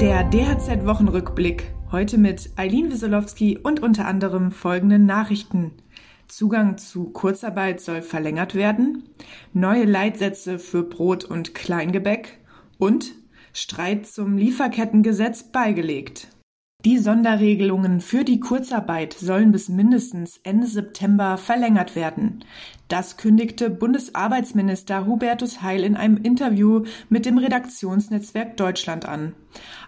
Der DHZ-Wochenrückblick. Heute mit Eileen Wieselowski und unter anderem folgenden Nachrichten. Zugang zu Kurzarbeit soll verlängert werden. Neue Leitsätze für Brot und Kleingebäck. Und Streit zum Lieferkettengesetz beigelegt. Die Sonderregelungen für die Kurzarbeit sollen bis mindestens Ende September verlängert werden. Das kündigte Bundesarbeitsminister Hubertus Heil in einem Interview mit dem Redaktionsnetzwerk Deutschland an.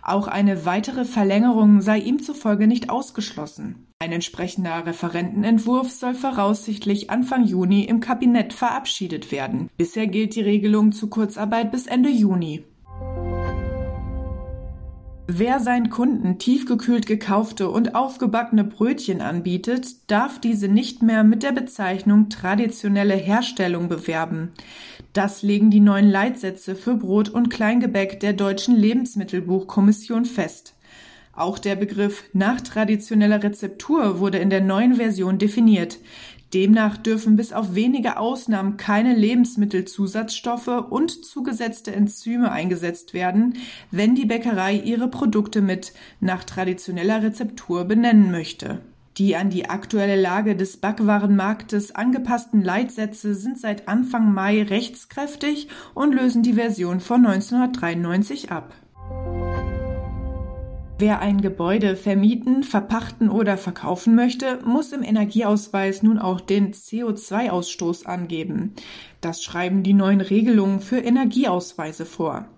Auch eine weitere Verlängerung sei ihm zufolge nicht ausgeschlossen. Ein entsprechender Referentenentwurf soll voraussichtlich Anfang Juni im Kabinett verabschiedet werden. Bisher gilt die Regelung zu Kurzarbeit bis Ende Juni. Wer seinen Kunden tiefgekühlt gekaufte und aufgebackene Brötchen anbietet, darf diese nicht mehr mit der Bezeichnung traditionelle Herstellung bewerben. Das legen die neuen Leitsätze für Brot und Kleingebäck der Deutschen Lebensmittelbuchkommission fest. Auch der Begriff nach traditioneller Rezeptur wurde in der neuen Version definiert. Demnach dürfen bis auf wenige Ausnahmen keine Lebensmittelzusatzstoffe und zugesetzte Enzyme eingesetzt werden, wenn die Bäckerei ihre Produkte mit nach traditioneller Rezeptur benennen möchte. Die an die aktuelle Lage des Backwarenmarktes angepassten Leitsätze sind seit Anfang Mai rechtskräftig und lösen die Version von 1993 ab. Wer ein Gebäude vermieten, verpachten oder verkaufen möchte, muss im Energieausweis nun auch den CO2-Ausstoß angeben. Das schreiben die neuen Regelungen für Energieausweise vor.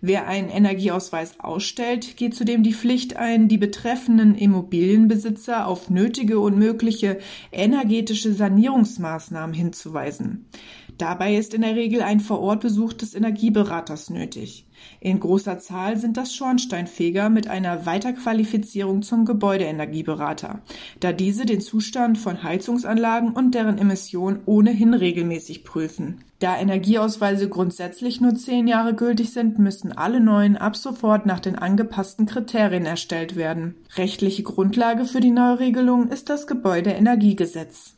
Wer einen Energieausweis ausstellt, geht zudem die Pflicht ein, die betreffenden Immobilienbesitzer auf nötige und mögliche energetische Sanierungsmaßnahmen hinzuweisen. Dabei ist in der Regel ein Vorortbesuch des Energieberaters nötig. In großer Zahl sind das Schornsteinfeger mit einer Weiterqualifizierung zum Gebäudeenergieberater, da diese den Zustand von Heizungsanlagen und deren Emissionen ohnehin regelmäßig prüfen. Da Energieausweise grundsätzlich nur zehn Jahre gültig sind, müssen alle neuen ab sofort nach den angepassten Kriterien erstellt werden. Rechtliche Grundlage für die neue Regelung ist das Gebäudeenergiegesetz.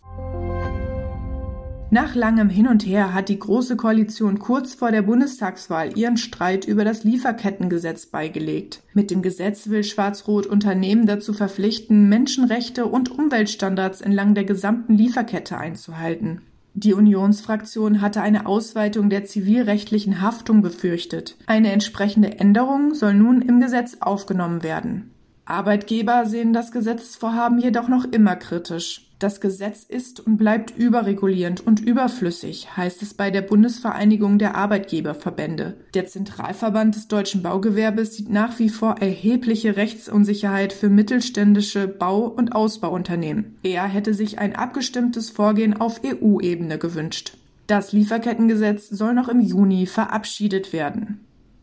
Nach langem Hin und Her hat die Große Koalition kurz vor der Bundestagswahl ihren Streit über das Lieferkettengesetz beigelegt. Mit dem Gesetz will Schwarz-Rot Unternehmen dazu verpflichten, Menschenrechte und Umweltstandards entlang der gesamten Lieferkette einzuhalten. Die Unionsfraktion hatte eine Ausweitung der zivilrechtlichen Haftung befürchtet. Eine entsprechende Änderung soll nun im Gesetz aufgenommen werden. Arbeitgeber sehen das Gesetzesvorhaben jedoch noch immer kritisch. Das Gesetz ist und bleibt überregulierend und überflüssig, heißt es bei der Bundesvereinigung der Arbeitgeberverbände. Der Zentralverband des deutschen Baugewerbes sieht nach wie vor erhebliche Rechtsunsicherheit für mittelständische Bau- und Ausbauunternehmen. Er hätte sich ein abgestimmtes Vorgehen auf EU-Ebene gewünscht. Das Lieferkettengesetz soll noch im Juni verabschiedet werden.